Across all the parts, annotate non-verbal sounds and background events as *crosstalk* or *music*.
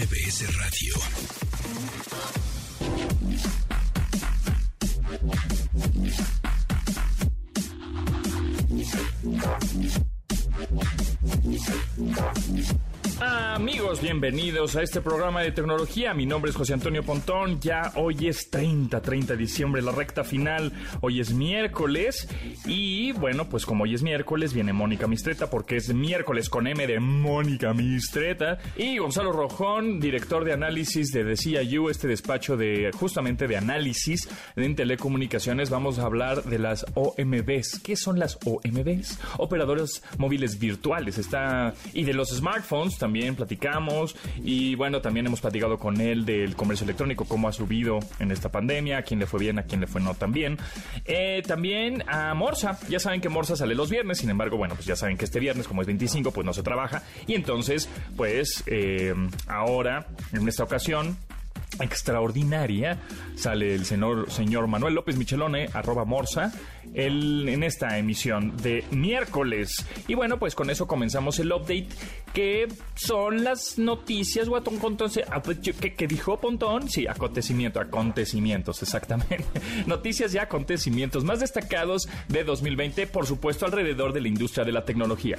MBS Radio. Amigos, bienvenidos a este programa de tecnología. Mi nombre es José Antonio Pontón. Ya hoy es 30, 30 de diciembre, la recta final. Hoy es miércoles. Y bueno, pues como hoy es miércoles, viene Mónica Mistreta porque es miércoles con M de Mónica Mistreta. Y Gonzalo Rojón, director de análisis de DCIU, este despacho de justamente de análisis en telecomunicaciones. Vamos a hablar de las OMBs. ¿Qué son las OMBs? Operadores móviles virtuales. Está. Y de los smartphones también también platicamos. Y bueno, también hemos platicado con él del comercio electrónico, cómo ha subido en esta pandemia, a quién le fue bien, a quién le fue no tan bien. Eh, también a Morsa, ya saben que Morsa sale los viernes, sin embargo, bueno, pues ya saben que este viernes, como es 25, pues no se trabaja. Y entonces, pues eh, ahora, en esta ocasión, extraordinaria. Sale el señor, señor Manuel López Michelone, arroba Morsa, el, en esta emisión de miércoles. Y bueno, pues con eso comenzamos el update, que son las noticias, guatón, entonces, pues, ¿qué, dijo Pontón? Sí, acontecimiento, acontecimientos, exactamente. *laughs* noticias y acontecimientos más destacados de 2020, por supuesto, alrededor de la industria de la tecnología.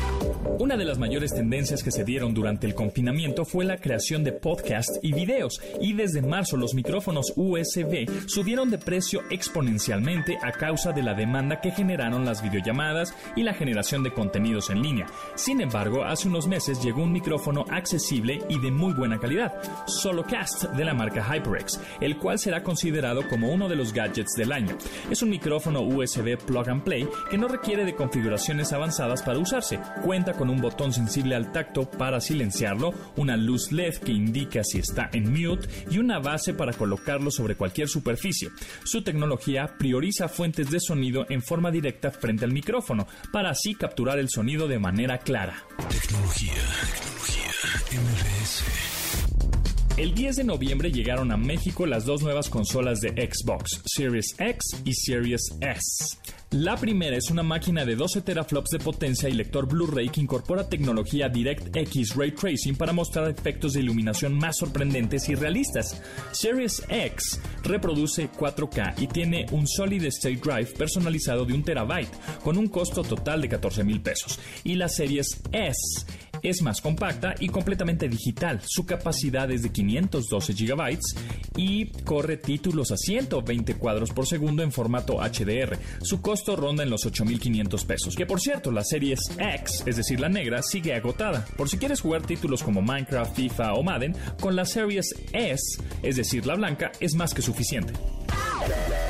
Una de las mayores tendencias que se dieron durante el confinamiento fue la creación de podcasts y videos, y desde marzo los micrófonos USB subieron de precio exponencialmente a causa de la demanda que generaron las videollamadas y la generación de contenidos en línea. Sin embargo, hace unos meses llegó un micrófono accesible y de muy buena calidad, Solocast de la marca HyperX, el cual será considerado como uno de los gadgets del año. Es un micrófono USB plug and play que no requiere de configuraciones avanzadas para usarse. Cuenta con un botón sensible al tacto para silenciarlo, una luz LED que indica si está en mute y una base para colocarlo sobre cualquier superficie. Su tecnología prioriza fuentes de sonido en forma directa frente al micrófono para así capturar el sonido de manera clara. Tecnología, tecnología, El 10 de noviembre llegaron a México las dos nuevas consolas de Xbox, Series X y Series S. La primera es una máquina de 12 teraflops de potencia y lector Blu-ray que incorpora tecnología DirectX Ray Tracing para mostrar efectos de iluminación más sorprendentes y realistas. Series X reproduce 4K y tiene un Solid State Drive personalizado de un terabyte con un costo total de 14 mil pesos. Y la Series S es más compacta y completamente digital. Su capacidad es de 512 GB y corre títulos a 120 cuadros por segundo en formato HDR. Su costo ronda en los 8.500 pesos. Que por cierto, la serie X, es decir, la negra, sigue agotada. Por si quieres jugar títulos como Minecraft, FIFA o Madden, con la Series S, es decir, la blanca, es más que suficiente.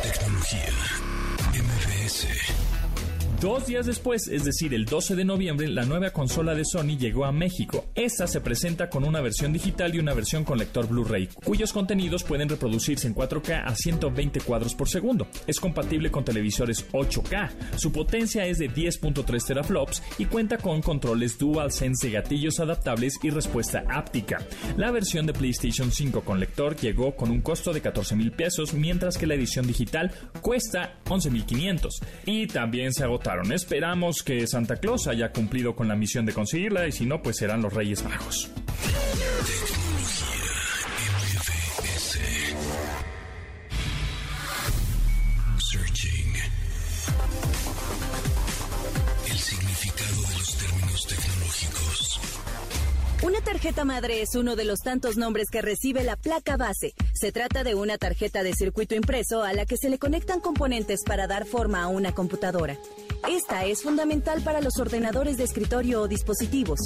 Tecnología. Dos días después, es decir, el 12 de noviembre, la nueva consola de Sony llegó a México. Esta se presenta con una versión digital y una versión con lector Blu-ray, cuyos contenidos pueden reproducirse en 4K a 120 cuadros por segundo. Es compatible con televisores 8K. Su potencia es de 10.3 teraflops y cuenta con controles DualSense de gatillos adaptables y respuesta áptica. La versión de PlayStation 5 con lector llegó con un costo de 14 mil pesos, mientras que la edición digital cuesta 11.500. Y también se Esperamos que Santa Claus haya cumplido con la misión de conseguirla y si no, pues serán los Reyes Magos. El significado de los términos tecnológicos. Una tarjeta madre es uno de los tantos nombres que recibe la placa base. Se trata de una tarjeta de circuito impreso a la que se le conectan componentes para dar forma a una computadora. Esta es fundamental para los ordenadores de escritorio o dispositivos.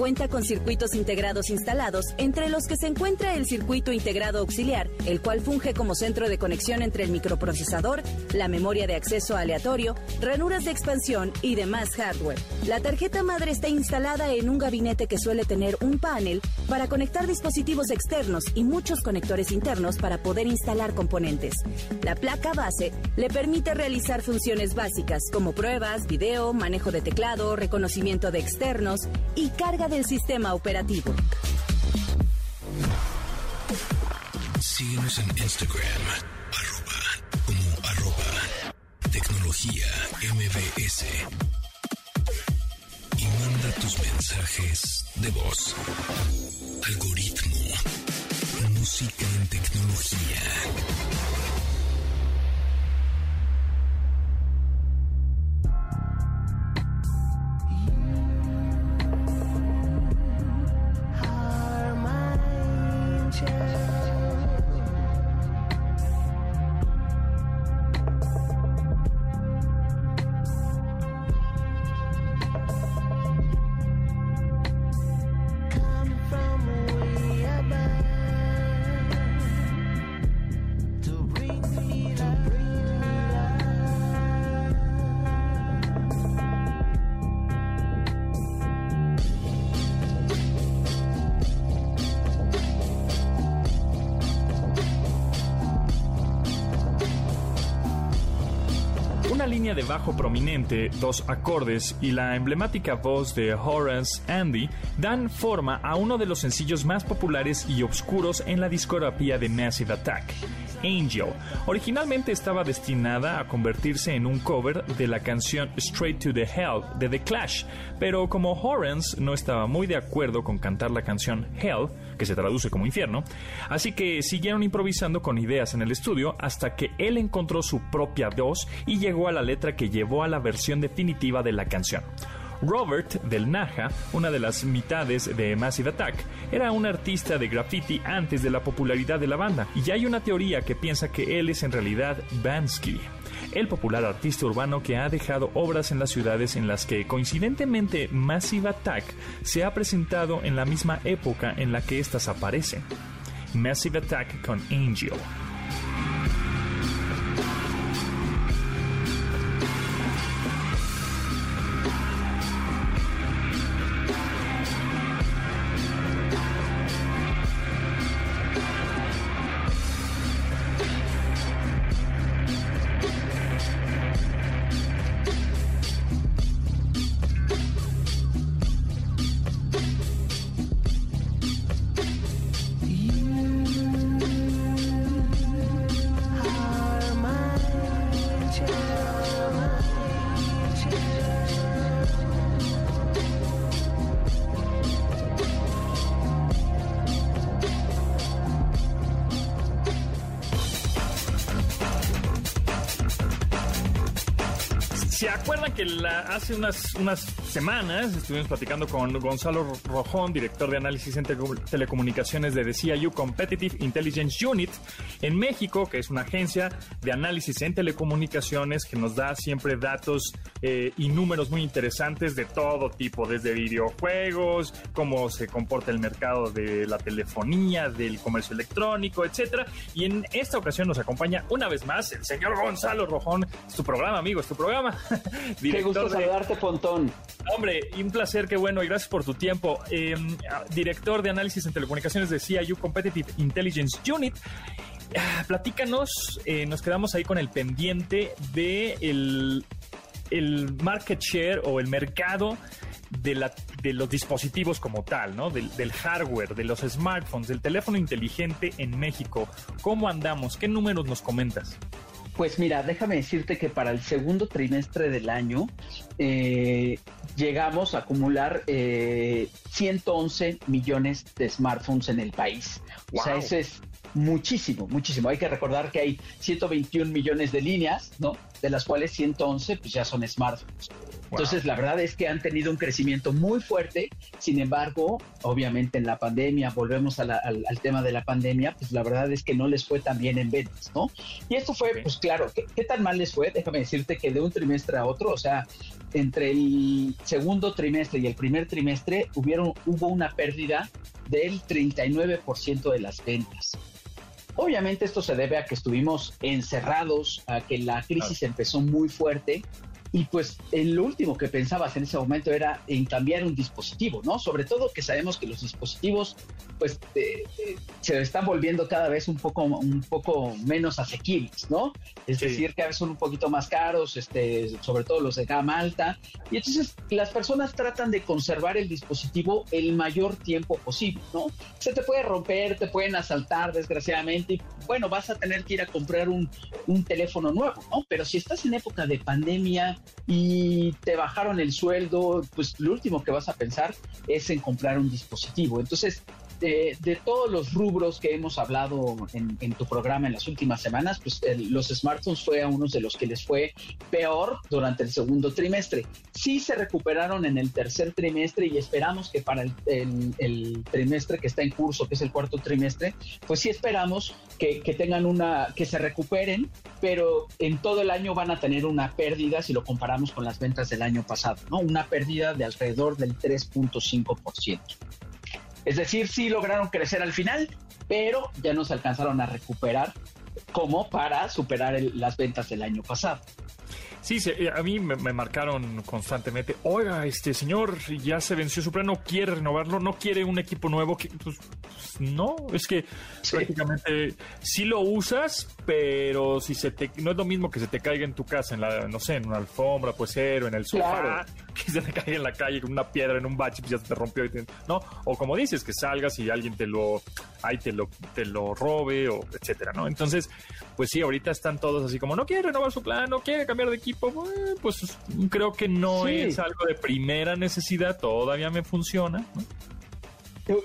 Cuenta con circuitos integrados instalados, entre los que se encuentra el circuito integrado auxiliar, el cual funge como centro de conexión entre el microprocesador, la memoria de acceso aleatorio, ranuras de expansión y demás hardware. La tarjeta madre está instalada en un gabinete que suele tener un panel para conectar dispositivos externos y muchos conectores internos para poder instalar componentes. La placa base le permite realizar funciones básicas como pruebas, video, manejo de teclado, reconocimiento de externos y carga del sistema operativo. Síguenos en Instagram, arroba, como arroba, tecnología MBS. Y manda tus mensajes de voz. Algoritmo. Música en tecnología. Bajo prominente, dos acordes y la emblemática voz de Horace Andy dan forma a uno de los sencillos más populares y oscuros en la discografía de Massive Attack, Angel. Originalmente estaba destinada a convertirse en un cover de la canción Straight to the Hell de The Clash, pero como Horace no estaba muy de acuerdo con cantar la canción Hell, que se traduce como infierno, así que siguieron improvisando con ideas en el estudio hasta que él encontró su propia voz y llegó a la letra que llevó a la versión definitiva de la canción. Robert del Naja, una de las mitades de Massive Attack, era un artista de graffiti antes de la popularidad de la banda, y hay una teoría que piensa que él es en realidad Bansky, el popular artista urbano que ha dejado obras en las ciudades en las que coincidentemente Massive Attack se ha presentado en la misma época en la que éstas aparecen. Massive Attack con Angel. Unas semanas estuvimos platicando con Gonzalo Rojón, director de análisis en tele- telecomunicaciones de DCIU Competitive Intelligence Unit en México, que es una agencia de análisis en telecomunicaciones que nos da siempre datos eh, y números muy interesantes de todo tipo, desde videojuegos, cómo se comporta el mercado de la telefonía, del comercio electrónico, etcétera. Y en esta ocasión nos acompaña una vez más el señor Gonzalo Rojón. Es tu programa, amigo, es tu programa. *laughs* Qué gusto de- saludarte, Pontón. Hombre, un placer, qué bueno, y gracias por tu tiempo. Eh, director de análisis en telecomunicaciones de CIU Competitive Intelligence Unit. Ah, Platícanos, eh, nos quedamos ahí con el pendiente de el, el market share o el mercado de, la, de los dispositivos como tal, ¿no? Del hardware, de los smartphones, del teléfono inteligente en México. ¿Cómo andamos? ¿Qué números nos comentas? Pues mira, déjame decirte que para el segundo trimestre del año eh, llegamos a acumular eh, 111 millones de smartphones en el país. O sea, eso es muchísimo, muchísimo. Hay que recordar que hay 121 millones de líneas, ¿no? De las cuales 111 pues ya son smartphones. Entonces, la verdad es que han tenido un crecimiento muy fuerte. Sin embargo, obviamente en la pandemia, volvemos al, tema de la pandemia, pues la verdad es que no les fue tan bien en ventas, ¿no? Y esto fue, pues claro, ¿qué, tan mal les fue? Déjame decirte que de un trimestre a otro, o sea, entre el segundo trimestre y el primer trimestre hubieron, hubo una pérdida del 39% de las ventas. Obviamente esto se debe a que estuvimos encerrados, a que la crisis empezó muy fuerte y pues lo último que pensabas en ese momento era en cambiar un dispositivo, ¿no? Sobre todo que sabemos que los dispositivos pues se están volviendo cada vez un poco, un poco menos asequibles, ¿no? Es decir, cada vez son un poquito más caros, este, sobre todo los de gama alta. Y entonces las personas tratan de conservar el dispositivo el mayor tiempo posible, ¿no? Se te puede romper, te pueden asaltar, desgraciadamente, y bueno, vas a tener que ir a comprar un, un teléfono nuevo, ¿no? Pero si estás en época de pandemia y te bajaron el sueldo, pues lo último que vas a pensar es en comprar un dispositivo. Entonces, de, todos los rubros que hemos hablado en, tu programa en las últimas semanas, pues los smartphones fue a unos de los que les fue peor durante el segundo trimestre. Sí se recuperaron en el tercer trimestre y esperamos que para el, trimestre que está en curso, que es el cuarto trimestre, pues sí esperamos que, que, tengan una, que se recuperen, pero en todo el año van a tener una pérdida si lo comparamos con las ventas del año pasado, ¿no? Una pérdida de alrededor del 3.5%. Es decir, sí lograron crecer al final, pero ya no se alcanzaron a recuperar como para superar las ventas del año pasado. Sí, eh, a mí me, marcaron constantemente, oiga, este señor ya se venció su plan, no quiere renovarlo, no quiere un equipo nuevo. Que, pues, pues, no, es que prácticamente sí lo usas, pero si se te, no es lo mismo que se te caiga en tu casa, en la, no sé, en una alfombra, pues ser, o en el sofá, *laughs* que se te caiga en la calle con una piedra en un bache, pues ya se te rompió, ¿no? O como dices, que salgas y alguien te lo, ahí te lo, te lo robe, o etcétera, ¿no? Entonces, pues sí, ahorita están todos así como, no quiere renovar su plan, no quiere cambiar de equipo pues creo que no es algo de primera necesidad, todavía me funciona.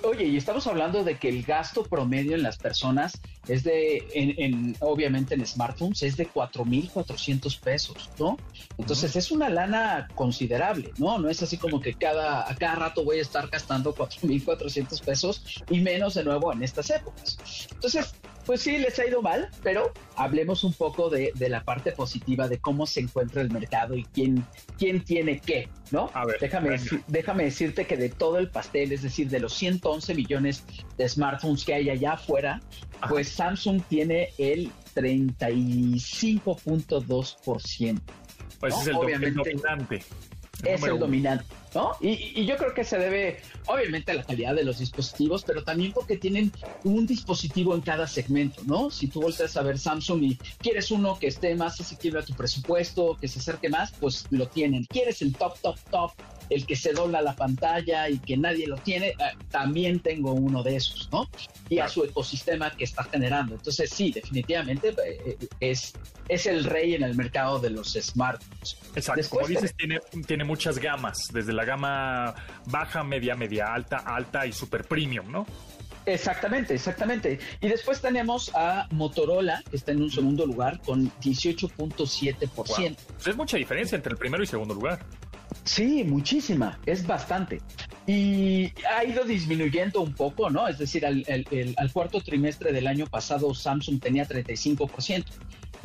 Oye, y estamos hablando de que el gasto promedio en las personas es de, en, obviamente en smartphones, es de 4.400 pesos, ¿no? Entonces es una lana considerable, ¿no? No es así como que cada, a cada rato voy a estar gastando 4.400 pesos y menos de nuevo en estas épocas. Entonces, pues sí, les ha ido mal, pero hablemos un poco de, la parte positiva de cómo se encuentra el mercado y quién, quién tiene qué, ¿no? A ver, déjame, déjame decirte que de todo el pastel, es decir, de los 111 millones de smartphones que hay allá afuera, pues Samsung tiene el 35.2%. Pues es el dominante. Es el dominante, ¿no? Y, yo creo que se debe, obviamente, a la calidad de los dispositivos, pero también porque tienen un dispositivo en cada segmento, ¿no? Si tú volteas a ver Samsung y quieres uno que esté más asequible a tu presupuesto, que se acerque más, pues lo tienen. Quieres el top, top, top el que se dobla la pantalla y que nadie lo tiene, eh, también tengo uno de esos, ¿no? Y a su ecosistema que está generando. Entonces, sí, definitivamente eh, eh, es, es el rey en el mercado de los smartphones. Exacto. Como dices, tiene, tiene muchas gamas, desde la gama baja, media, media alta, alta y super premium, ¿no? Exactamente, exactamente. Y después tenemos a Motorola, que está en un segundo lugar con 18.7%. Pues es mucha diferencia entre el primero y segundo lugar. Sí, muchísima, es bastante. Y ha ido disminuyendo un poco, ¿no? Es decir, al, al cuarto trimestre del año pasado Samsung tenía 35%.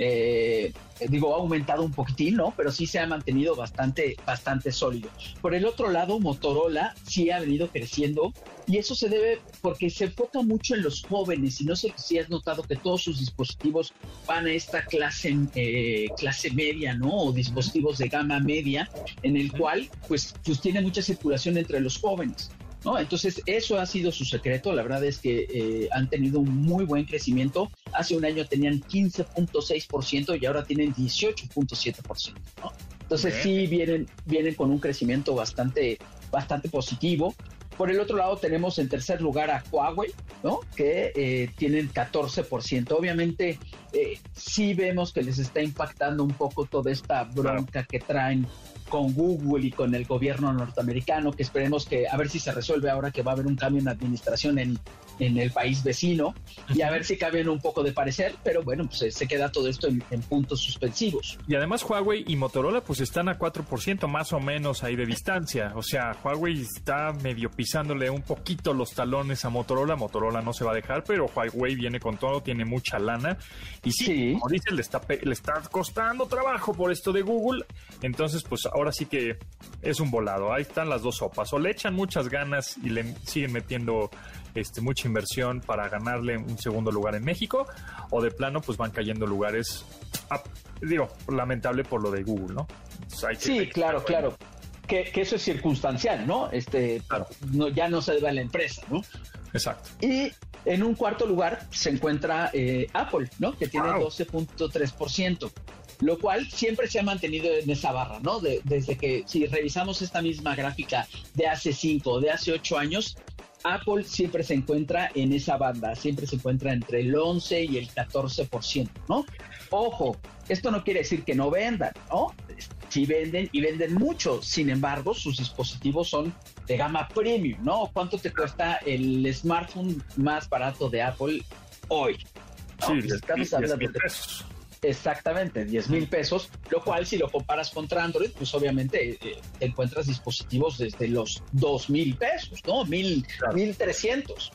Eh, digo, ha aumentado un poquitín, ¿no? Pero sí se ha mantenido bastante, bastante sólido. Por el otro lado, Motorola sí ha venido creciendo y eso se debe porque se enfoca mucho en los jóvenes y no sé si has notado que todos sus dispositivos van a esta clase, eh, clase media, ¿no? O dispositivos de gama media, en el cual pues, pues tiene mucha circulación entre los jóvenes. ¿No? Entonces, eso ha sido su secreto. La verdad es que eh, han tenido un muy buen crecimiento. Hace un año tenían 15.6% y ahora tienen 18.7%, ¿no? Entonces, sí vienen, vienen con un crecimiento bastante, bastante positivo. Por el otro lado tenemos en tercer lugar a Huawei, ¿no? Que eh, tienen 14%. Obviamente eh, sí vemos que les está impactando un poco toda esta bronca que traen con Google y con el gobierno norteamericano, que esperemos que a ver si se resuelve ahora que va a haber un cambio en administración en, en el país vecino y a ver si cambian un poco de parecer, pero bueno, pues se queda todo esto en, puntos suspensivos. Y además Huawei y Motorola pues están a 4% más o menos ahí de distancia, o sea, Huawei está medio pisándole un poquito los talones a Motorola, Motorola no se va a dejar, pero Huawei viene con todo, tiene mucha lana. Y sí, como dice, le está, le está costando trabajo por esto de Google, entonces pues ahora sí que es un volado, ahí están las dos sopas, o le echan muchas ganas y le siguen metiendo este, mucha inversión para ganarle un segundo lugar en México, o de plano, pues van cayendo lugares, digo, lamentable por lo de Google, ¿no? sí, claro, claro. Que, eso es circunstancial, ¿no? Este, no, ya no se debe a la empresa, ¿no? Exacto. Y en un cuarto lugar se encuentra eh, Apple, ¿no? Que tiene 12.3% lo cual siempre se ha mantenido en esa barra, ¿no? desde que si revisamos esta misma gráfica de hace cinco o de hace ocho años, Apple siempre se encuentra en esa banda, siempre se encuentra entre el 11 y el 14%, ¿no? Ojo, esto no quiere decir que no vendan, ¿no? Sí venden y venden mucho, sin embargo, sus dispositivos son de gama premium, ¿no? ¿Cuánto te cuesta el smartphone más barato de Apple hoy? Sí, estamos hablando de Exactamente, 10 mil pesos, lo cual si lo comparas contra Android, pues obviamente eh, encuentras dispositivos desde los 2 mil pesos, ¿no? Mil, mil trescientos.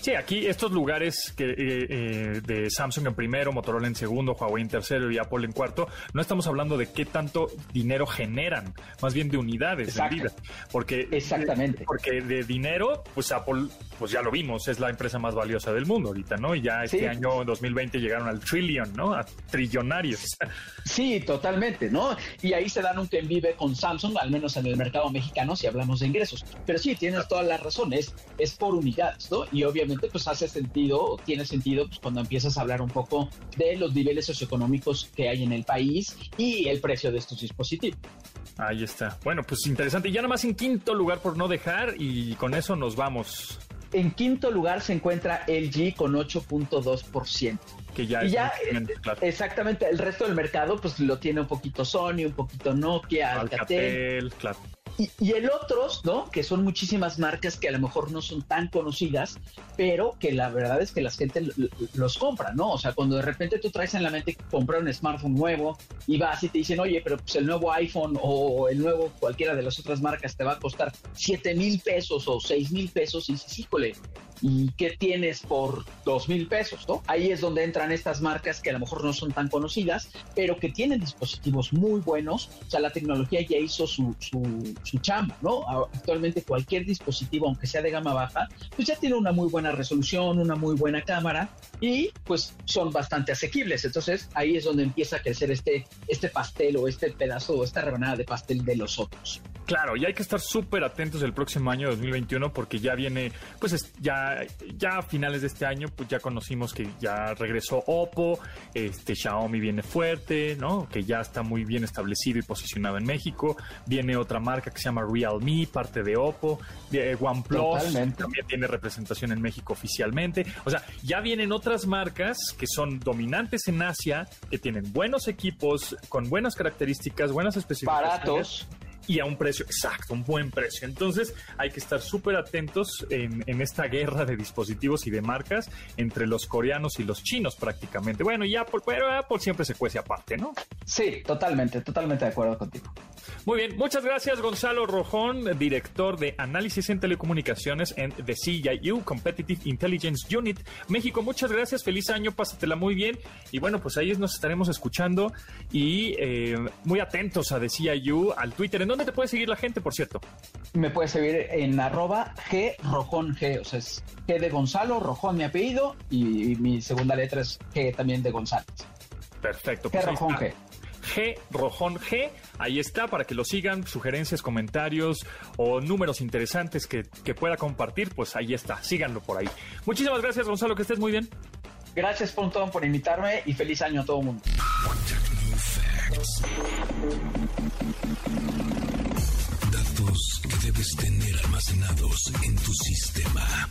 Sí, aquí estos lugares que, eh, eh, de Samsung en primero, Motorola en segundo, Huawei en tercero y Apple en cuarto, no estamos hablando de qué tanto dinero generan, más bien de unidades de vida. Porque, Exactamente. Porque de dinero, pues Apple, pues ya lo vimos, es la empresa más valiosa del mundo ahorita, ¿no? Y ya este año 2020 llegaron al trillion, ¿no? A trillonarios. *laughs* Sí, totalmente, ¿no? Y ahí se dan un que vive con Samsung, al menos en el mercado mexicano, si hablamos de ingresos. Pero sí, tienes todas las razones, es por unidades, ¿no? Y obviamente pues hace sentido, tiene sentido pues, cuando empiezas a hablar un poco de los niveles socioeconómicos que hay en el país y el precio de estos dispositivos. Ahí está. Bueno, pues interesante. Y ya nomás en quinto lugar por no dejar y con eso nos vamos. En quinto lugar se encuentra LG con 8.2%. Que ya es ya, exactamente, el resto del mercado pues lo tiene un poquito Sony, un poquito Nokia, Alcatel, Alcatel claro. Y, el otros, ¿no? Que son muchísimas marcas que a lo mejor no son tan conocidas, pero que la verdad es que la gente los compra, ¿no? O sea, cuando de repente tú traes en la mente comprar un smartphone nuevo y vas y te dicen, oye, pero pues el nuevo iPhone o el nuevo cualquiera de las otras marcas te va a costar 7 mil pesos o 6 mil pesos y dices, híjole, ¿y qué tienes por dos mil pesos? ¿no? Ahí es donde entran estas marcas que a lo mejor no son tan conocidas, pero que tienen dispositivos muy buenos. O sea, la tecnología ya hizo su, su chamba, ¿no? Actualmente cualquier dispositivo, aunque sea de gama baja, pues ya tiene una muy buena resolución, una muy buena cámara y pues son bastante asequibles. Entonces ahí es donde empieza a crecer este, este pastel o este pedazo o esta rebanada de pastel de los otros. Claro, y hay que estar súper atentos el próximo año 2021 porque ya viene, pues ya, ya a finales de este año, pues ya conocimos que ya regresó Oppo, este Xiaomi viene fuerte, ¿no? Que ya está muy bien establecido y posicionado en México. Viene otra marca que se llama Realme, parte de Oppo. De OnePlus también tiene representación en México oficialmente. O sea, ya vienen otras marcas que son dominantes en Asia, que tienen buenos equipos, con buenas características, buenas especificaciones. Baratos y a un precio exacto, un buen precio. Entonces hay que estar súper atentos en, esta guerra de dispositivos y de marcas entre los coreanos y los chinos prácticamente. Bueno, y Apple, pero Apple siempre se cuece aparte, ¿no? Sí, totalmente, totalmente de acuerdo contigo. Muy bien, muchas gracias Gonzalo Rojón, director de análisis en telecomunicaciones en The CIU Competitive Intelligence Unit México. Muchas gracias, feliz año, pásatela muy bien. Y bueno, pues ahí nos estaremos escuchando y eh, muy atentos a The CIU, al Twitter. ¿En dónde te puede seguir la gente, por cierto? Me puede seguir en arroba G Rojón G, o sea, es G de Gonzalo, Rojón mi apellido y, mi segunda letra es G también de González. Perfecto. G pues Rojón G. G Rojón G. Ahí está para que lo sigan, sugerencias, comentarios o números interesantes que, que, pueda compartir, pues ahí está, síganlo por ahí. Muchísimas gracias Gonzalo, que estés muy bien. Gracias Pontón por invitarme y feliz año a todo el mundo. Debes tener almacenados en tu sistema.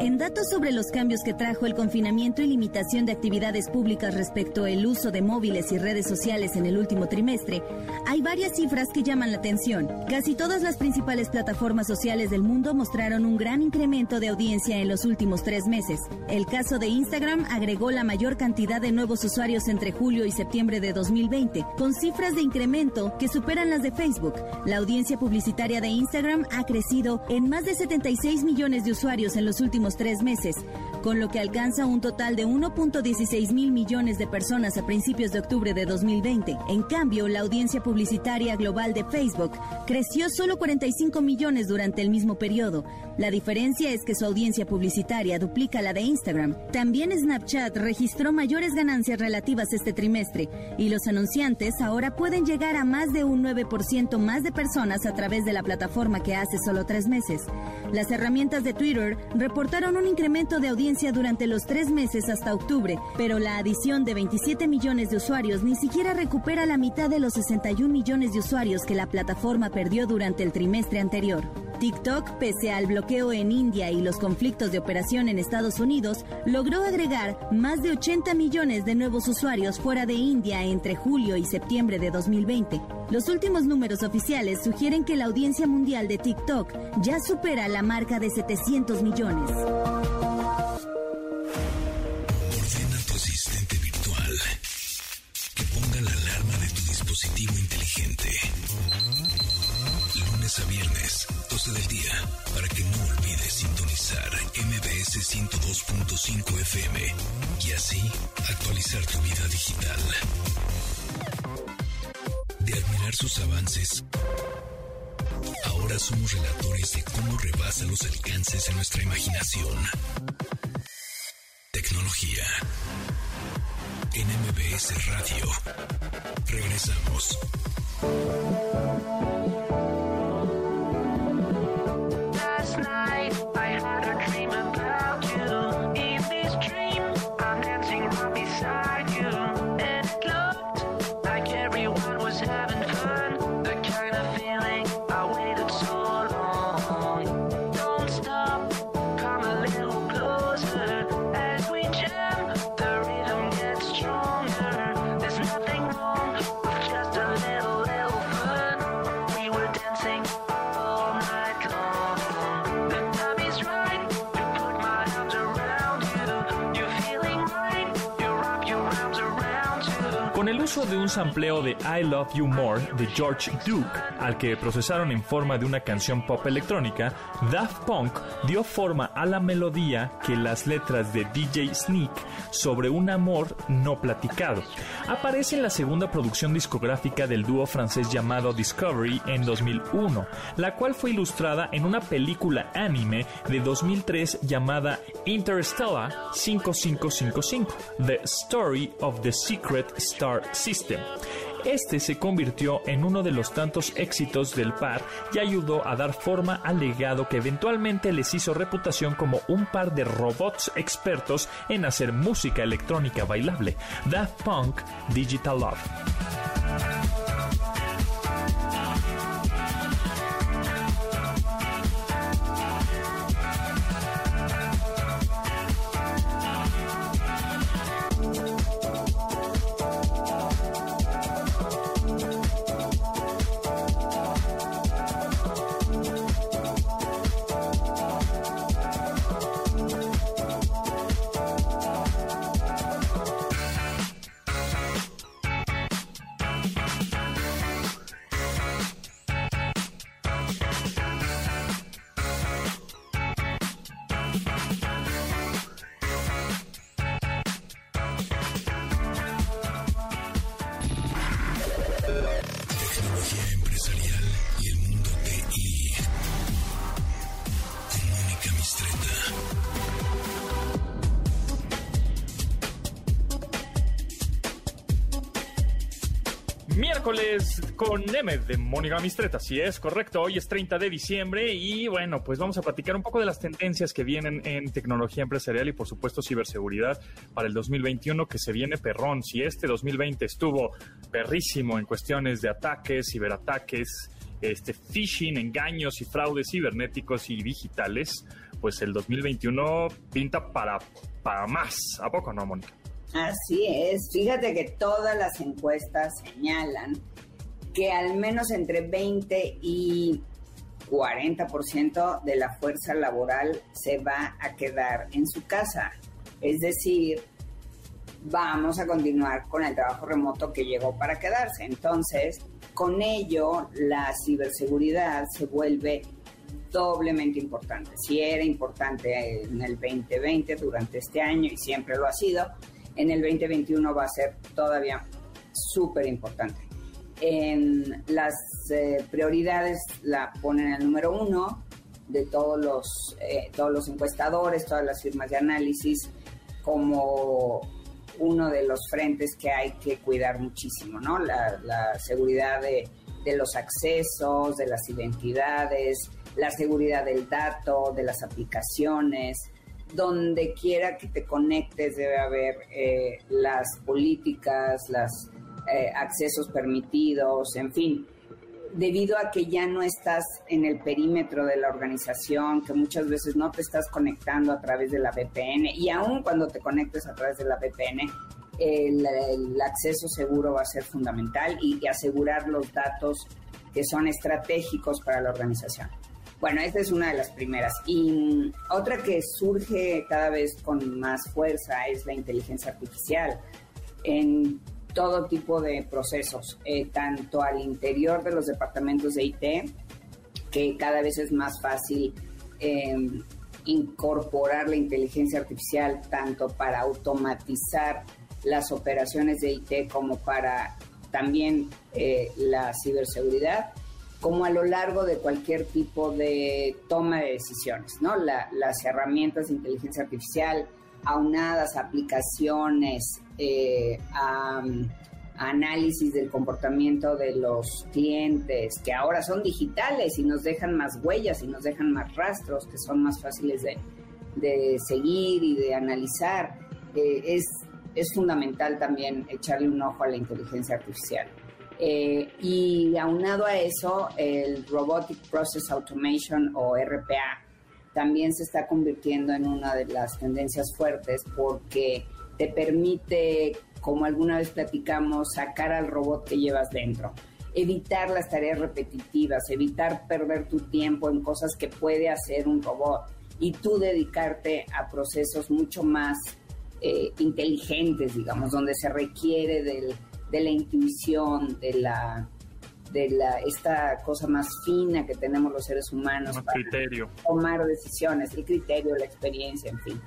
En datos sobre los cambios que trajo el confinamiento y limitación de actividades públicas respecto al uso de móviles y redes sociales en el último trimestre, hay varias cifras que llaman la atención. Casi todas las principales plataformas sociales del mundo mostraron un gran incremento de audiencia en los últimos tres meses. El caso de Instagram agregó la mayor cantidad de nuevos usuarios entre julio y septiembre de 2020, con cifras de incremento que superan las de Facebook. La audiencia publicitaria de Instagram ha crecido en más de 76 millones de usuarios en los últimos tres meses, con lo que alcanza un total de 1.16 mil millones de personas a principios de octubre de 2020. En cambio, la audiencia publicitaria global de Facebook creció solo 45 millones durante el mismo periodo. La diferencia es que su audiencia publicitaria duplica la de Instagram. También Snapchat registró mayores ganancias relativas este trimestre y los anunciantes ahora pueden llegar a más de un 9% más de personas a través de la plataforma que hace solo tres meses. Las herramientas de Twitter reportaron un incremento de audiencia durante los tres meses hasta octubre, pero la adición de 27 millones de usuarios ni siquiera recupera la mitad de los 61 millones de usuarios que la plataforma perdió durante el trimestre anterior. TikTok, pese al bloqueo en India y los conflictos de operación en Estados Unidos, logró agregar más de 80 millones de nuevos usuarios fuera de India entre julio y septiembre de 2020. Los últimos números oficiales sugieren que la audiencia mundial de TikTok ya supera la marca de 700 millones. Ordena tu asistente virtual que ponga la alarma de tu dispositivo inteligente. Lunes a viernes, 12 del día, para que no olvides sintonizar MBS 102.5 FM y así actualizar tu vida digital. De admirar sus avances, ahora somos relatores de cómo rebasa los alcances de nuestra imaginación. Tecnología. En Radio. Regresamos. Un sampleo de I Love You More de George Duke, al que procesaron en forma de una canción pop electrónica, Daft Punk dio forma a la melodía que las letras de DJ Sneak sobre un amor no platicado. Aparece en la segunda producción discográfica del dúo francés llamado Discovery en 2001, la cual fue ilustrada en una película anime de 2003 llamada Interstellar 5555, The Story of the Secret Star System. Este se convirtió en uno de los tantos éxitos del par y ayudó a dar forma al legado que eventualmente les hizo reputación como un par de robots expertos en hacer música electrónica bailable, Daft Punk Digital Love. Con M de Mónica Mistreta, si es correcto. Hoy es 30 de diciembre y bueno, pues vamos a platicar un poco de las tendencias que vienen en tecnología empresarial y por supuesto ciberseguridad para el 2021 que se viene perrón. Si este 2020 estuvo perrísimo en cuestiones de ataques, ciberataques, este phishing, engaños y fraudes cibernéticos y digitales, pues el 2021 pinta para, para más. ¿A poco no, Mónica? Así es. Fíjate que todas las encuestas señalan que al menos entre 20 y 40% de la fuerza laboral se va a quedar en su casa. Es decir, vamos a continuar con el trabajo remoto que llegó para quedarse. Entonces, con ello, la ciberseguridad se vuelve doblemente importante. Si era importante en el 2020, durante este año, y siempre lo ha sido, en el 2021 va a ser todavía súper importante. En las eh, prioridades la ponen el número uno de todos los, eh, todos los encuestadores, todas las firmas de análisis, como uno de los frentes que hay que cuidar muchísimo, ¿no? La, seguridad de, de los accesos, de las identidades, la seguridad del dato, de las aplicaciones, donde quiera que te conectes debe haber eh, las políticas, los eh, accesos permitidos, en fin, debido a que ya no estás en el perímetro de la organización, que muchas veces no te estás conectando a través de la VPN y aún cuando te conectes a través de la VPN, el, el acceso seguro va a ser fundamental y, y asegurar los datos que son estratégicos para la organización. Bueno, esta es una de las primeras. Y otra que surge cada vez con más fuerza es la inteligencia artificial en todo tipo de procesos, eh, tanto al interior de los departamentos de IT, que cada vez es más fácil eh, incorporar la inteligencia artificial tanto para automatizar las operaciones de IT como para también eh, la ciberseguridad como a lo largo de cualquier tipo de toma de decisiones, ¿no? La- las herramientas de inteligencia artificial aunadas aplicaciones, eh, a, análisis del comportamiento de los clientes, que ahora son digitales y nos dejan más huellas y nos dejan más rastros, que son más fáciles de, de seguir y de analizar, eh, es, es fundamental también echarle un ojo a la inteligencia artificial. Eh, y aunado a eso, el Robotic Process Automation o RPA también se está convirtiendo en una de las tendencias fuertes porque te permite, como alguna vez platicamos, sacar al robot que llevas dentro, evitar las tareas repetitivas, evitar perder tu tiempo en cosas que puede hacer un robot y tú dedicarte a procesos mucho más eh, inteligentes, digamos, donde se requiere del, de la intuición, de la de la esta cosa más fina que tenemos los seres humanos para criterio. tomar decisiones, el criterio, la experiencia, en fin.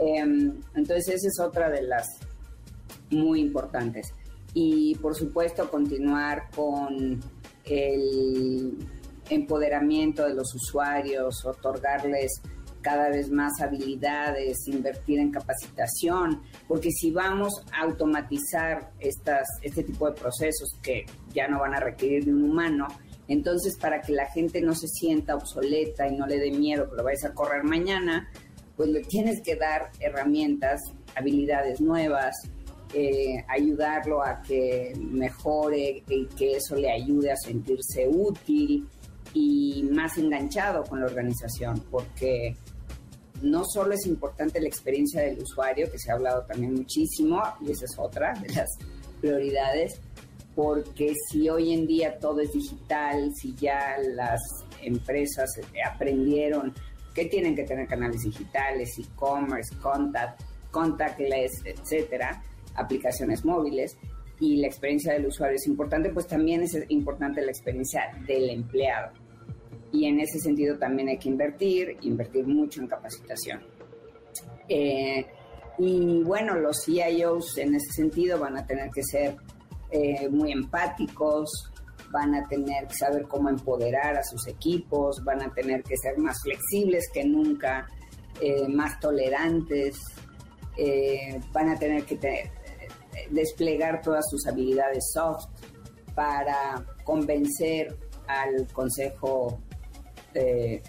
Eh, entonces esa es otra de las muy importantes. Y por supuesto continuar con el empoderamiento de los usuarios, otorgarles cada vez más habilidades, invertir en capacitación, porque si vamos a automatizar estas, este tipo de procesos que ya no van a requerir de un humano, entonces para que la gente no se sienta obsoleta y no le dé miedo que lo vayas a correr mañana, pues le tienes que dar herramientas, habilidades nuevas, eh, ayudarlo a que mejore y que eso le ayude a sentirse útil y más enganchado con la organización, porque no solo es importante la experiencia del usuario, que se ha hablado también muchísimo, y esa es otra de las prioridades, porque si hoy en día todo es digital, si ya las empresas aprendieron que tienen que tener canales digitales, e-commerce, contact, contactless, etcétera, aplicaciones móviles, y la experiencia del usuario es importante, pues también es importante la experiencia del empleado. Y en ese sentido también hay que invertir, invertir mucho en capacitación. Eh, y bueno, los CIOs en ese sentido van a tener que ser eh, muy empáticos, van a tener que saber cómo empoderar a sus equipos, van a tener que ser más flexibles que nunca, eh, más tolerantes, eh, van a tener que te- desplegar todas sus habilidades soft para convencer al consejo eh,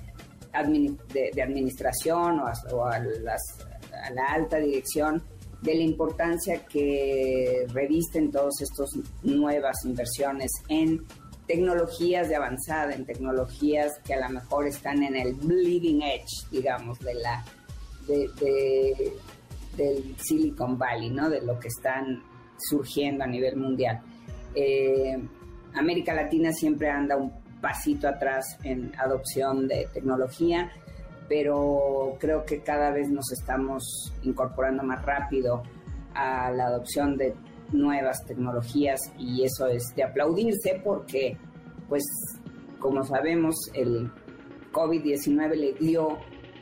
de, administración o a la alta dirección de la importancia que revisten todas estas nuevas inversiones en tecnologías de avanzada, en tecnologías que a lo mejor están en el bleeding edge, digamos, de la de, de- del Silicon Valley, ¿no? De lo que están surgiendo a nivel mundial. Eh, América Latina siempre anda un pasito atrás en adopción de tecnología, pero creo que cada vez nos estamos incorporando más rápido a la adopción de nuevas tecnologías y eso es de aplaudirse porque, pues, como sabemos, el COVID-19 le dio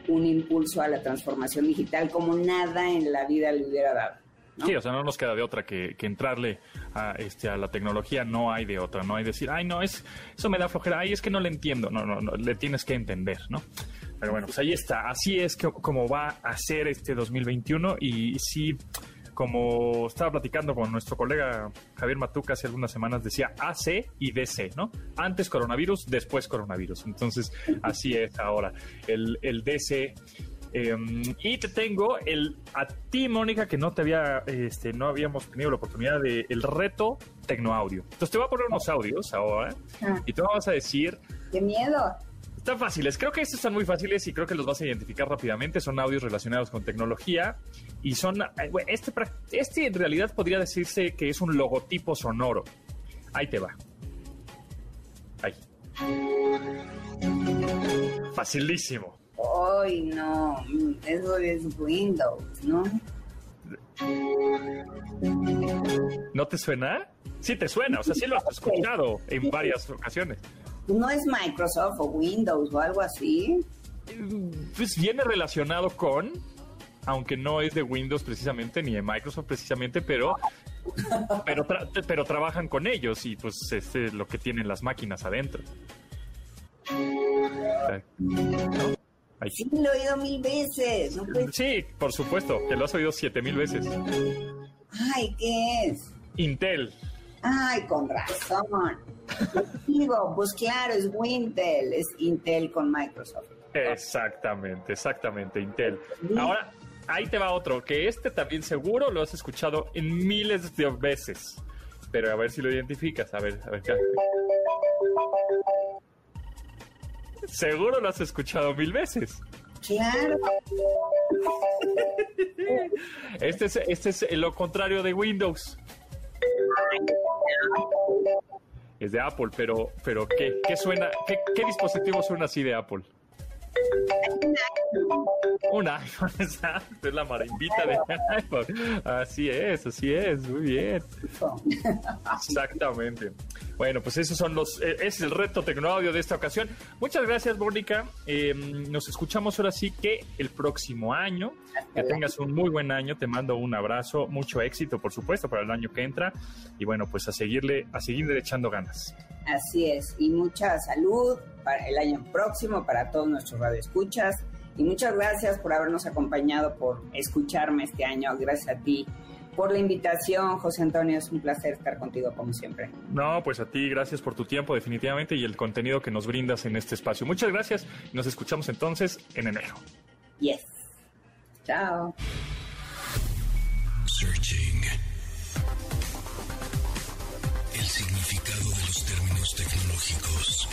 un impulso a la transformación digital como nada en la vida le hubiera dado. Sí, o sea, no nos queda de otra que, que entrarle a, este, a la tecnología, no hay de otra, no hay decir, ay, no, es, eso me da flojera, ay, es que no le entiendo, no, no, no, le tienes que entender, ¿no? Pero bueno, pues ahí está, así es que, como va a ser este 2021 y sí, como estaba platicando con nuestro colega Javier Matuca hace algunas semanas, decía AC y DC, ¿no? Antes coronavirus, después coronavirus. Entonces, así es ahora. El, el DC eh, y te tengo el a ti, Mónica, que no te había, este, no habíamos tenido la oportunidad de el reto Tecnoaudio. Entonces te voy a poner unos audios ahora Ah. y te vamos a decir, ¡Qué miedo! Están fáciles, creo que estos están muy fáciles y creo que los vas a identificar rápidamente. Son audios relacionados con tecnología y son, eh, este, este en realidad podría decirse que es un logotipo sonoro. Ahí te va. Ahí. Facilísimo. ¡Ay, no! Eso es Windows, ¿no? ¿No te suena? Sí te suena, o sea, sí lo has escuchado en varias ocasiones. ¿No es Microsoft o Windows o algo así? Pues viene relacionado con, aunque no es de Windows precisamente, ni de Microsoft precisamente, pero, *laughs* pero, tra- pero trabajan con ellos y pues es eh, lo que tienen las máquinas adentro. ¿No? Ahí. Sí, lo he oído mil veces. No Sí, por supuesto, que lo has oído siete mil veces. Ay, ¿qué es? Intel. Ay, con razón. Digo, pues claro, es Wintel, es Intel con Microsoft. Exactamente, exactamente, Intel. Ahora, ahí te va otro, que este también seguro lo has escuchado en miles de veces. Pero a ver si lo identificas, a ver, a ver. ¿qué? Seguro lo has escuchado mil veces. Claro. Este es, este es lo contrario de Windows. Es de Apple, pero, pero ¿qué, qué suena? ¿Qué, qué dispositivo suena así de Apple? Un iPhone, *laughs* exacto, es la marimbita de iPhone. Así es, así es, muy bien. Exactamente. Bueno, pues esos son los, eh, es el reto Tecnoaudio de esta ocasión. Muchas gracias, Mónica. Eh, nos escuchamos ahora sí que el próximo año. Que tengas un muy buen año. Te mando un abrazo, mucho éxito, por supuesto, para el año que entra. Y bueno, pues a seguirle, a seguirle echando ganas. Así es. Y mucha salud para el año próximo, para todos nuestros radioescuchas. Y muchas gracias por habernos acompañado, por escucharme este año. Gracias a ti por la invitación, José Antonio. Es un placer estar contigo como siempre. No, pues a ti, gracias por tu tiempo, definitivamente, y el contenido que nos brindas en este espacio. Muchas gracias. Nos escuchamos entonces en enero. Yes. Chao. Searching. El significado de los términos tecnológicos.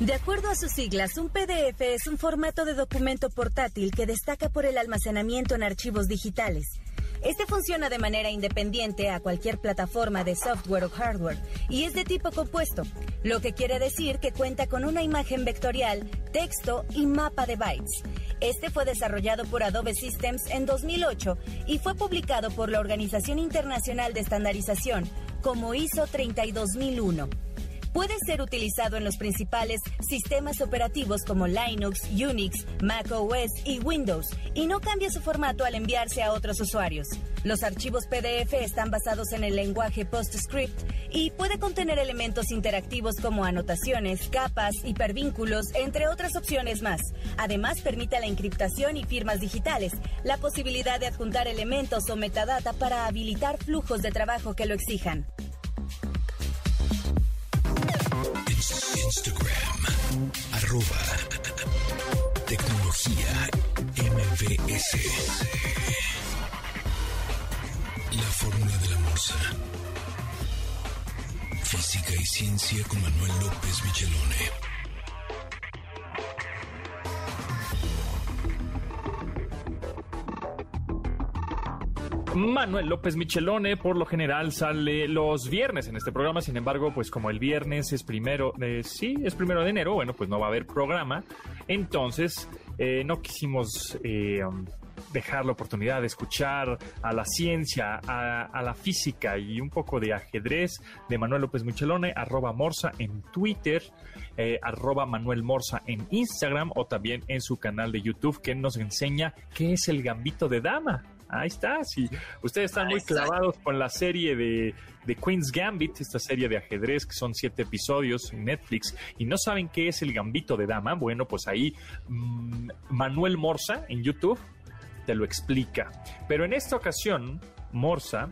De acuerdo a sus siglas, un PDF es un formato de documento portátil que destaca por el almacenamiento en archivos digitales. Este funciona de manera independiente a cualquier plataforma de software o hardware y es de tipo compuesto, lo que quiere decir que cuenta con una imagen vectorial, texto y mapa de bytes. Este fue desarrollado por Adobe Systems en 2008 y fue publicado por la Organización Internacional de Estandarización como ISO 32001. Puede ser utilizado en los principales sistemas operativos como Linux, Unix, Mac OS y Windows y no cambia su formato al enviarse a otros usuarios. Los archivos PDF están basados en el lenguaje PostScript y puede contener elementos interactivos como anotaciones, capas, hipervínculos, entre otras opciones más. Además, permite la encriptación y firmas digitales, la posibilidad de adjuntar elementos o metadata para habilitar flujos de trabajo que lo exijan. Instagram. Arroba. Tecnología MBS. La fórmula de la morsa. Física y ciencia con Manuel López Michelone. Manuel López Michelone por lo general sale los viernes en este programa, sin embargo, pues como el viernes es primero sí, es primero de enero, bueno, pues no va a haber programa, entonces eh, no quisimos eh, dejar la oportunidad de escuchar a la ciencia, a, a la física y un poco de ajedrez de Manuel López Michelone, arroba Morsa en Twitter, eh, arroba Manuel Morsa en Instagram o también en su canal de YouTube que nos enseña qué es el gambito de dama. Ahí está, si ustedes están Ahí muy clavados con la serie de, de Queen's Gambit, esta serie de ajedrez que son siete episodios en Netflix, y no saben qué es el gambito de dama, bueno, pues ahí mm, Manuel Morsa en YouTube te lo explica. Pero en esta ocasión, Morsa,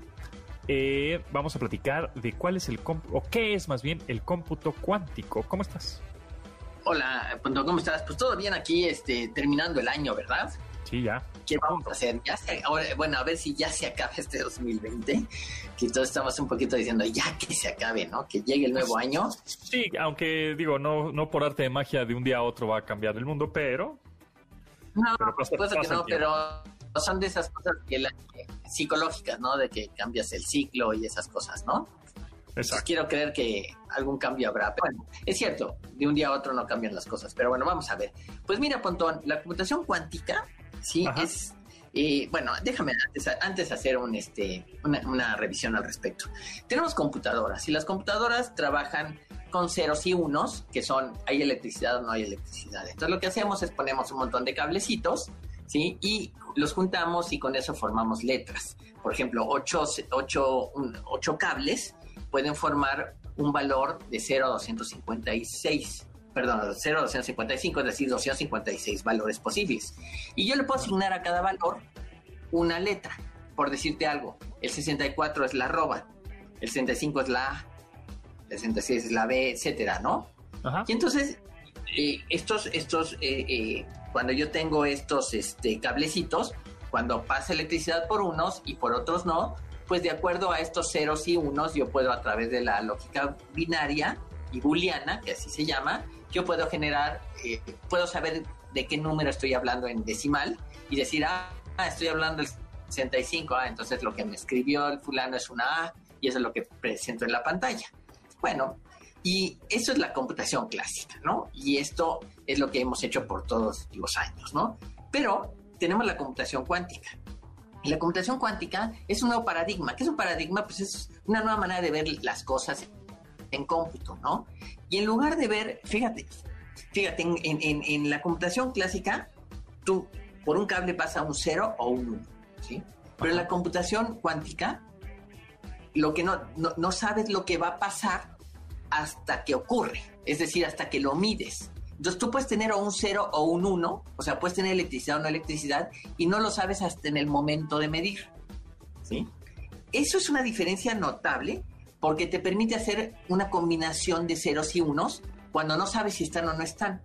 eh, vamos a platicar de cuál es el cómputo, o qué es más bien el cómputo cuántico. ¿Cómo estás? Hola, Punto, ¿cómo estás? Pues todo bien aquí, este, terminando el año, ¿verdad? Sí, ya. ¿Qué vamos a hacer? Ya se- ahora, bueno, a ver si ya se acaba este 2020, que todos estamos un poquito diciendo ya que se acabe, ¿no? Que llegue el nuevo año. Sí, aunque digo, no, no por arte de magia de un día a otro va a cambiar el mundo, pero No, Pero pasa- supuesto que pasa el no, pero son de esas cosas que la- que- psicológicas, ¿no? De que cambias el ciclo y esas cosas, ¿no? Exacto. quiero creer que algún cambio habrá. Pero bueno, es cierto, de un día a otro no cambian las cosas. Pero bueno, vamos a ver. Pues mira, Pontón, la computación cuántica, sí, Ajá. es. eh, bueno, déjame antes, antes hacer un, este, una, una revisión al respecto. Tenemos computadoras y las computadoras trabajan con ceros y unos, que son hay electricidad o no hay electricidad. Entonces lo que hacemos es ponemos un montón de cablecitos, ¿sí? Y los juntamos y con eso formamos letras. Por ejemplo, ocho, ocho, un- ocho cables pueden formar un valor de 0 a 256. Perdón, 0 a 255, es decir, 256 valores posibles. Y yo le puedo asignar a cada valor una letra. Por decirte algo, el 64 es la arroba, el 65 es la A, el 66 es la B, etcétera, ¿no? Ajá. Y entonces, eh, estos, estos, eh, eh, cuando yo tengo estos este, cablecitos, cuando pasa electricidad por unos y por otros no, pues de acuerdo a estos ceros y unos, yo puedo a través de la lógica binaria y booleana, que así se llama, yo puedo generar, eh, puedo saber de qué número estoy hablando en decimal y decir, ah, estoy hablando del 65, ah, entonces lo que me escribió el fulano es una A y eso es lo que presento en la pantalla. Bueno, y eso es la computación clásica, ¿no? Y esto es lo que hemos hecho por todos los años, ¿no? Pero tenemos la computación cuántica. Y la computación cuántica es un nuevo paradigma. ¿Qué es un paradigma? Pues es una nueva manera de ver las cosas en cómputo, ¿no? Y en lugar de ver, fíjate, fíjate, en, en- en- la computación clásica, tú por un cable pasa un 0 o un 1, ¿sí? Pero en la computación cuántica, lo que no, no, no sabes lo que va a pasar hasta que ocurre, es decir, hasta que lo mides. Entonces tú puedes tener o un 0 o un 1, o sea, puedes tener electricidad o no electricidad, y no lo sabes hasta en el momento de medir. ¿sí? Eso es una diferencia notable porque te permite hacer una combinación de ceros y unos cuando no sabes si están o no están.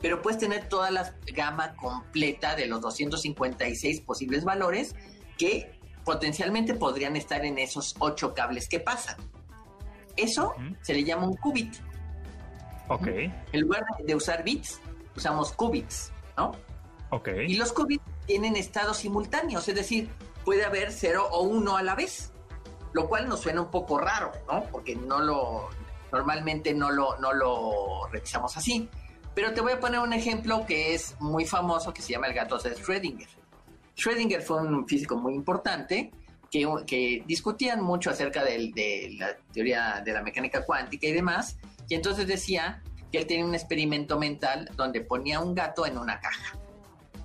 Pero puedes tener toda la gama completa de los 256 posibles valores que potencialmente podrían estar en esos ocho cables que pasan. Eso se le llama un qubit. Ok, En lugar de- usar bits, usamos qubits, ¿no? ok. Y los qubits tienen estados simultáneos, es decir, puede haber 0 o 1 a la vez, lo cual nos suena un poco raro, ¿no? Porque no lo, normalmente no lo, no lo revisamos así. Pero te voy a poner un ejemplo que es muy famoso, que se llama el gato de Schrödinger. Schrödinger fue un físico muy importante que, que discutían mucho acerca de la teoría de la mecánica cuántica y demás, y entonces decía que él tenía un experimento mental donde ponía un gato en una caja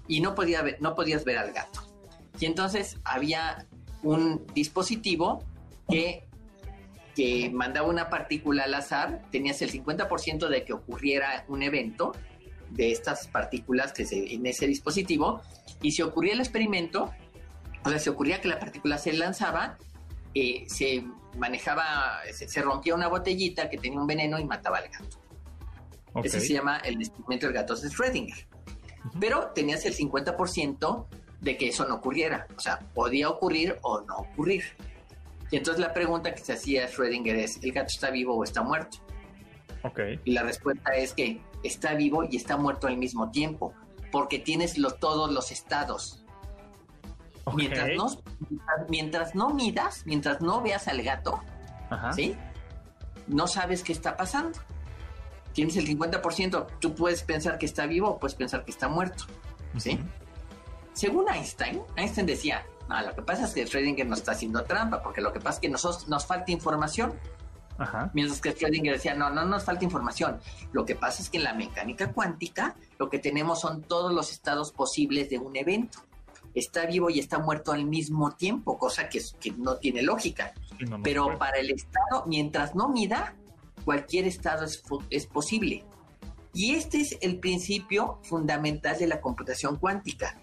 y no, podía no podías ver al gato. Y entonces había un dispositivo que, que mandaba una partícula al azar, tenías el 50% de que ocurriera un evento de estas partículas que se, en ese dispositivo, y si ocurría el experimento, o sea, si ocurría que la partícula se lanzaba, eh, se manejaba, se, se rompía una botellita que tenía un veneno y mataba al gato. Ese se llama el descubrimiento del gato de Schrödinger. Pero tenías el 50% de que eso no ocurriera. O sea, podía ocurrir o no ocurrir. Y entonces la pregunta que se hacía Schrödinger es, ¿el gato está vivo o está muerto? Ok. Y la respuesta es que está vivo y está muerto al mismo tiempo, porque tienes lo- todos los estados. Ok. Mientras, no, mientras, no midas, mientras no veas al gato, Ajá. ¿sí? No sabes qué está pasando. Tienes el 50%, tú puedes pensar que está vivo o puedes pensar que está muerto, ¿sí? Según Einstein, Einstein decía, no, lo que pasa es que Schrödinger nos está haciendo trampa, porque lo que pasa es que nosotros, nos falta información. Ajá. Mientras que Schrödinger decía, no, no nos falta información. Lo que pasa es que en la mecánica cuántica lo que tenemos son todos los estados posibles de un evento. Está vivo y está muerto al mismo tiempo, cosa que, que no tiene lógica. Sí, no, no Pero para el estado, mientras no mida, cualquier estado es posible. Y este es el principio fundamental de la computación cuántica.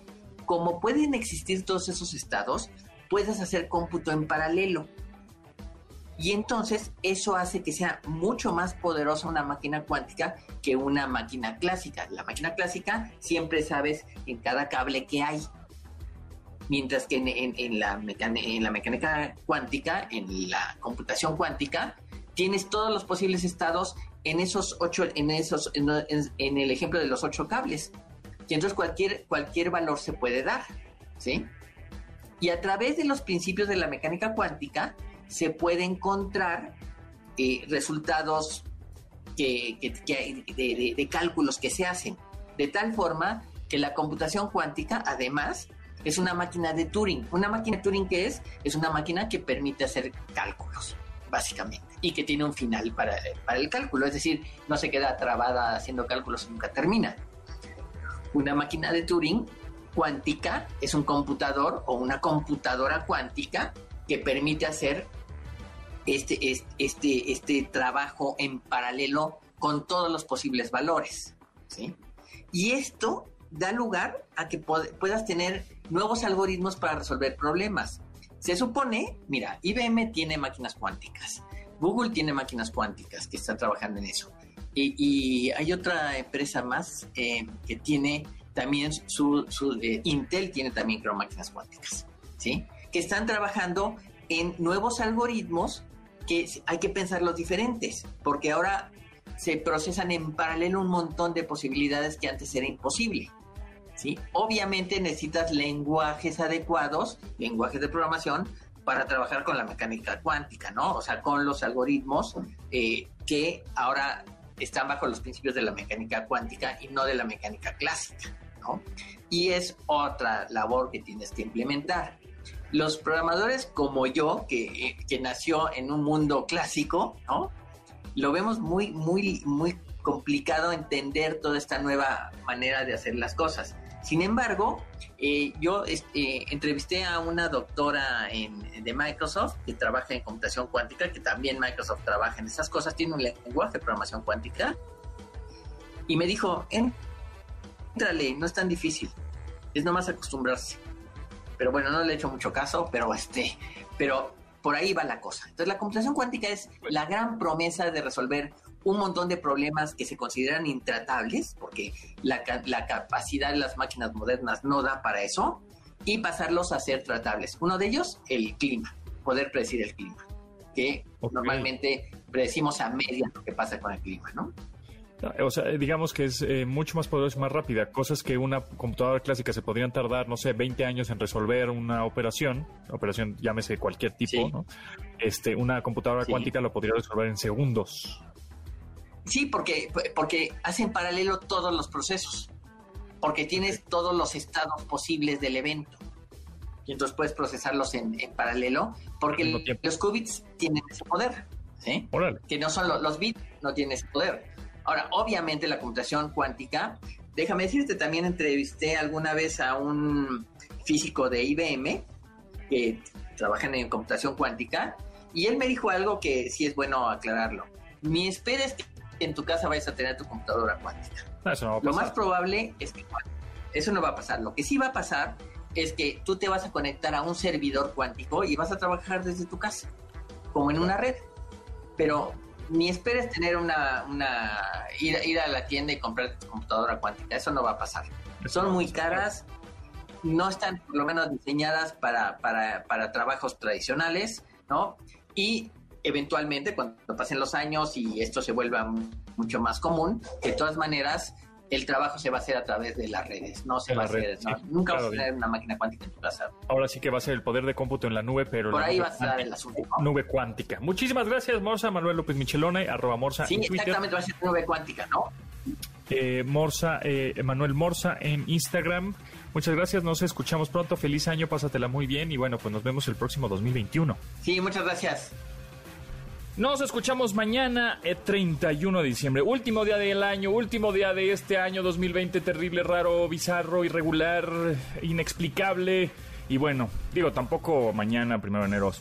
Como pueden existir todos esos estados, puedes hacer cómputo en paralelo. Y entonces eso hace que sea mucho más poderosa una máquina cuántica que una máquina clásica. La máquina clásica siempre sabes en cada cable que hay. Mientras que en, la, mecánica, cuántica, en la computación cuántica, tienes todos los posibles estados en esos ocho, en esos, en el ejemplo de los ocho cables. Y entonces cualquier, cualquier valor se puede dar, ¿sí? Y a través de los principios de la mecánica cuántica se puede encontrar eh, resultados que, de cálculos que se hacen. De tal forma que la computación cuántica, además, es una máquina de Turing. Una máquina de Turing que es, es una máquina que permite hacer cálculos, básicamente, y que tiene un final para, para el cálculo. Es decir, no se queda trabada haciendo cálculos y nunca termina. Una máquina de Turing cuántica es un computador o una computadora cuántica que permite hacer este, este, este, trabajo en paralelo con todos los posibles valores. ¿sí? Y esto da lugar a que puedas tener nuevos algoritmos para resolver problemas. Se supone, mira, IBM tiene máquinas cuánticas, Google tiene máquinas cuánticas que están trabajando en eso. Y, y hay otra empresa más eh, que tiene también su, su, eh, Intel tiene también máquinas cuánticas, ¿sí? Que están trabajando en nuevos algoritmos que hay que pensarlos diferentes, porque ahora se procesan en paralelo un montón de posibilidades que antes era imposible. ¿sí? Obviamente necesitas lenguajes adecuados, lenguajes de programación, para trabajar con la mecánica cuántica, ¿no? O sea, con los algoritmos eh, que ahora están bajo los principios de la mecánica cuántica y no de la mecánica clásica, ¿no? Y es otra labor que tienes que implementar. Los programadores como yo, que, que nació en un mundo clásico, ¿no? Lo vemos muy, muy, muy complicado entender toda esta nueva manera de hacer las cosas. Sin embargo, eh, yo este, entrevisté a una doctora en- de Microsoft que trabaja en computación cuántica, que también Microsoft trabaja en esas cosas, tiene un lenguaje de programación cuántica, y me dijo, entrale, no es tan difícil, es nomás acostumbrarse. Pero bueno, no le he hecho mucho caso, pero este, pero por ahí va la cosa. Entonces la computación cuántica es la gran promesa de resolver un montón de problemas que se consideran intratables, porque la, la capacidad de las máquinas modernas no da para eso, y pasarlos a ser tratables. Uno de ellos, el clima, poder predecir el clima, que normalmente predecimos a media lo que pasa con el clima, ¿no? O sea, digamos que es eh, mucho más poderosa y más rápida. Cosas que una computadora clásica se podrían tardar, no sé, 20 años en resolver una operación, operación llámese cualquier tipo, Sí. ¿no? Este, una computadora Sí. cuántica lo podría resolver en segundos. Sí, porque, porque hacen paralelo todos los procesos. Porque tienes todos los estados posibles del evento. Y entonces puedes procesarlos en, en paralelo. Porque el- los qubits tienen ese poder. ¿sí? Que no son lo- los bits, no tienen ese poder. Ahora, obviamente la computación cuántica, déjame decirte, también entrevisté alguna vez a un físico de IBM que trabaja en computación cuántica y él me dijo algo que sí es bueno aclararlo. Mi espera es que en tu casa vayas a tener tu computadora cuántica. Eso no va a Lo más probable es que eso no va a pasar. Lo que sí va a pasar es que tú te vas a conectar a un servidor cuántico y vas a trabajar desde tu casa, como en una red. Pero ni esperes tener una, una ir, ir a la tienda y comprar tu computadora cuántica. Eso no va a pasar. Son muy caras, no están por lo menos diseñadas para, para, para trabajos tradicionales ¿no? Y eventualmente, cuando pasen los años y esto se vuelva mucho más común, de todas maneras, el trabajo se va a hacer a través de las redes, no se va a hacer, redes, no, sí, nunca claro, vas a tener una máquina cuántica en tu casa. Ahora sí que va a ser el poder de cómputo en la nube, pero Por ahí va a estar el asunto. ¿no? nube cuántica. Muchísimas gracias, Morsa, Manuel López Michelone, arroba Morsa Sí, en Twitter. exactamente, va a ser nube cuántica, ¿no? eh, Morsa, eh, Manuel Morsa en Instagram. Muchas gracias, nos escuchamos pronto. Feliz año, pásatela muy bien y bueno, pues nos vemos el próximo 2021. Sí, muchas gracias. Nos escuchamos mañana, eh, 31 de diciembre, último día del año, último día de este año 2020, terrible, raro, bizarro, irregular, inexplicable. Y bueno, digo, tampoco mañana, primero de enero,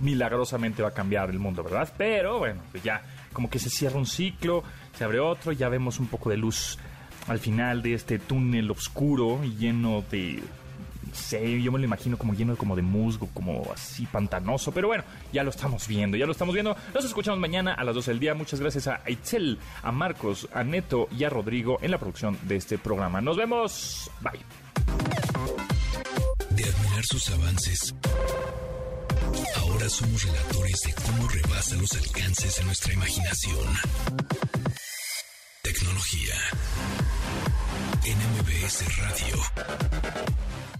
milagrosamente va a cambiar el mundo, ¿verdad? Pero bueno, pues ya como que se cierra un ciclo, se abre otro, ya vemos un poco de luz al final de este túnel oscuro y lleno de sé, yo me lo imagino como lleno como de musgo, como así pantanoso, pero bueno, ya lo estamos viendo, ya lo estamos viendo. Nos escuchamos mañana a las 12 del día. Muchas gracias a Itzel, a Marcos, a Neto y a Rodrigo en la producción de este programa. Nos vemos. Bye. De admirar sus avances, ahora somos relatores de cómo rebasa los alcances de nuestra imaginación. Tecnología. NMBS Radio.